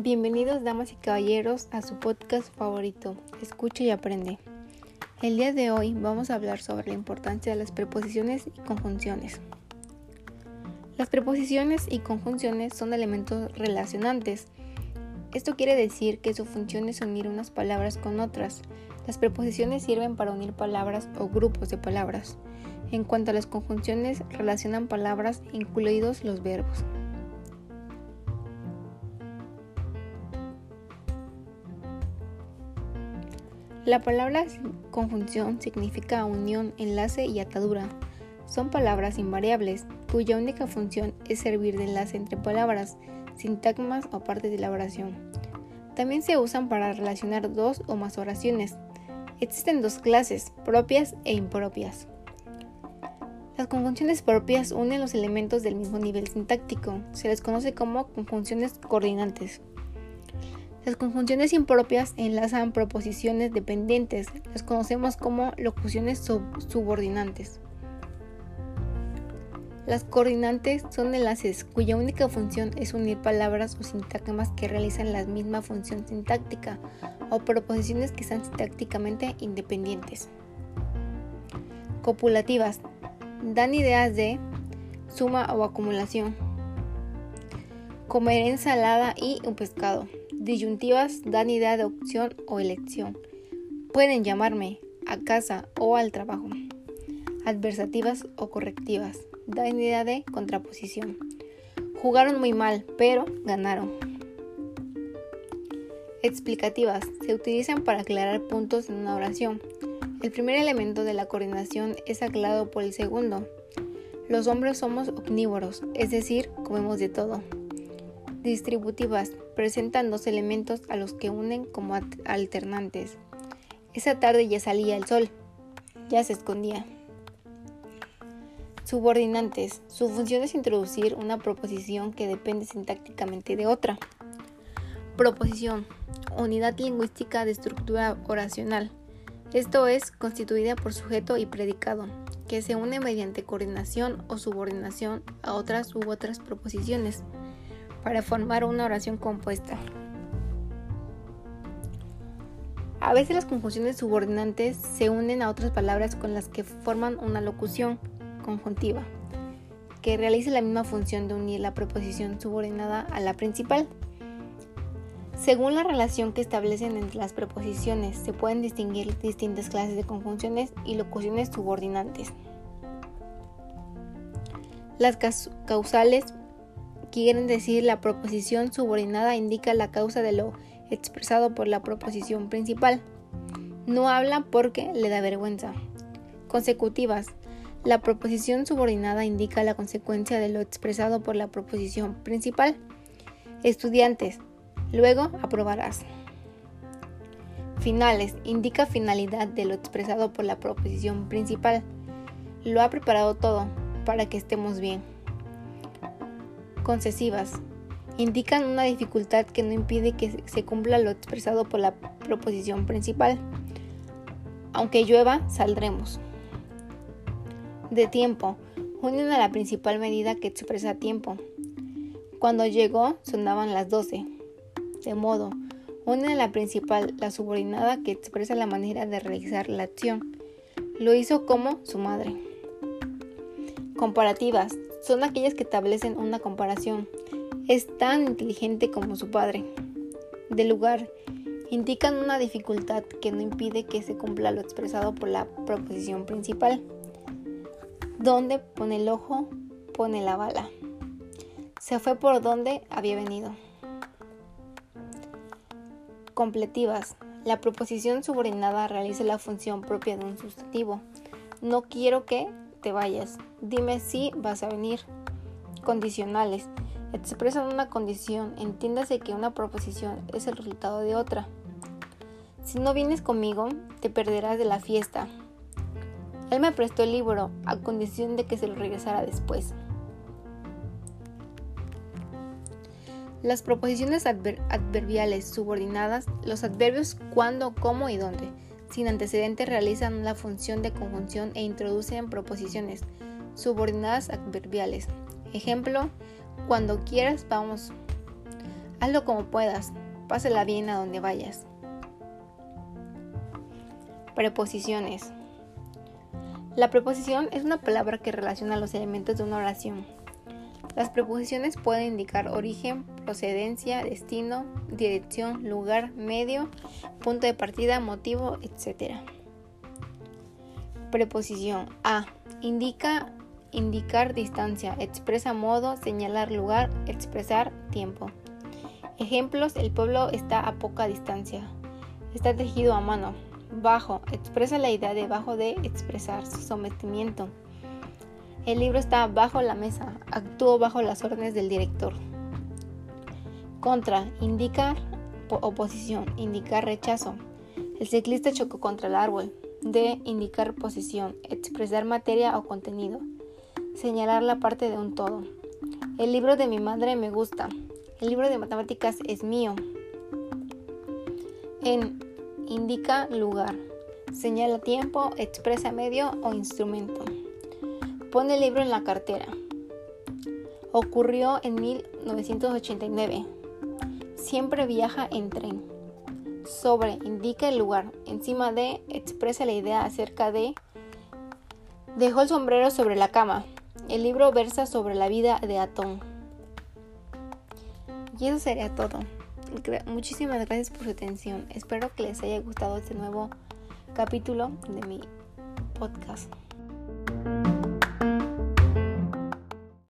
Bienvenidos damas y caballeros a su podcast favorito, Escucha y aprende. El día de hoy vamos a hablar sobre la importancia de las preposiciones y conjunciones. Las preposiciones y conjunciones son elementos relacionantes. Esto quiere decir que su función es unir unas palabras con otras. Las preposiciones sirven para unir palabras o grupos de palabras. En cuanto a las conjunciones, relacionan palabras incluidos los verbos. La palabra conjunción significa unión, enlace y atadura. Son palabras invariables, cuya única función es servir de enlace entre palabras, sintagmas o partes de la oración. También se usan para relacionar dos o más oraciones. Existen dos clases, propias e impropias. Las conjunciones propias unen los elementos del mismo nivel sintáctico. Se les conoce como conjunciones coordinantes. Las conjunciones impropias enlazan proposiciones dependientes, las conocemos como locuciones subordinantes. Las coordinantes son enlaces cuya única función es unir palabras o sintagmas que realizan la misma función sintáctica o proposiciones que están sintácticamente independientes. Copulativas dan ideas de suma o acumulación. Comer ensalada y un pescado. Disyuntivas dan idea de opción o elección. Pueden llamarme a casa o al trabajo. Adversativas o correctivas dan idea de contraposición. Jugaron muy mal, pero ganaron. Explicativas se utilizan para aclarar puntos en una oración. El primer elemento de la coordinación es aclarado por el segundo. Los hombres somos omnívoros, es decir, comemos de todo distributivas presentan dos elementos a los que unen como alternantes. Esa tarde ya salía el sol, ya se escondía. Subordinantes. Su función es introducir una proposición que depende sintácticamente de otra. Proposición. Unidad lingüística de estructura oracional. Esto es constituida por sujeto y predicado, que se une mediante coordinación o subordinación a otras u otras proposiciones para formar una oración compuesta. A veces las conjunciones subordinantes se unen a otras palabras con las que forman una locución conjuntiva, que realiza la misma función de unir la preposición subordinada a la principal. Según la relación que establecen entre las preposiciones, se pueden distinguir distintas clases de conjunciones y locuciones subordinantes. Las causales quieren decir la proposición subordinada indica la causa de lo expresado por la proposición principal. No habla porque le da vergüenza. Consecutivas. La proposición subordinada indica la consecuencia de lo expresado por la proposición principal. Estudiantes. Luego aprobarás. Finales. Indica finalidad de lo expresado por la proposición principal. Lo ha preparado todo para que estemos bien concesivas. Indican una dificultad que no impide que se cumpla lo expresado por la proposición principal. Aunque llueva, saldremos. De tiempo. Unen a la principal medida que expresa tiempo. Cuando llegó, sonaban las 12. De modo, unen a la principal la subordinada que expresa la manera de realizar la acción. Lo hizo como su madre. Comparativas son aquellas que establecen una comparación. Es tan inteligente como su padre. De lugar, indican una dificultad que no impide que se cumpla lo expresado por la proposición principal. Donde pone el ojo, pone la bala. Se fue por donde había venido. Completivas. La proposición subordinada realiza la función propia de un sustantivo. No quiero que te vayas. Dime si vas a venir. Condicionales. Expresan una condición. Entiéndase que una proposición es el resultado de otra. Si no vienes conmigo, te perderás de la fiesta. Él me prestó el libro a condición de que se lo regresara después. Las proposiciones adverbiales subordinadas, los adverbios cuándo, cómo y dónde sin antecedentes realizan la función de conjunción e introducen proposiciones subordinadas adverbiales. Ejemplo, cuando quieras vamos. Hazlo como puedas. Pásala bien a donde vayas. Preposiciones. La preposición es una palabra que relaciona los elementos de una oración. Las preposiciones pueden indicar origen, procedencia, destino, dirección, lugar, medio, punto de partida, motivo, etc. Preposición A. Indica indicar distancia, expresa modo, señalar lugar, expresar tiempo. Ejemplos, el pueblo está a poca distancia. Está tejido a mano. Bajo, expresa la idea de bajo de expresar su sometimiento. El libro está bajo la mesa, actuó bajo las órdenes del director. Contra, indicar oposición, indicar rechazo. El ciclista chocó contra el árbol. De, indicar posición, expresar materia o contenido. Señalar la parte de un todo. El libro de mi madre me gusta. El libro de matemáticas es mío. En indica lugar, señala tiempo, expresa medio o instrumento. Pone el libro en la cartera. Ocurrió en 1989. Siempre viaja en tren. Sobre indica el lugar. Encima de expresa la idea acerca de. Dejó el sombrero sobre la cama. El libro versa sobre la vida de Atón. Y eso sería todo. Muchísimas gracias por su atención. Espero que les haya gustado este nuevo capítulo de mi podcast.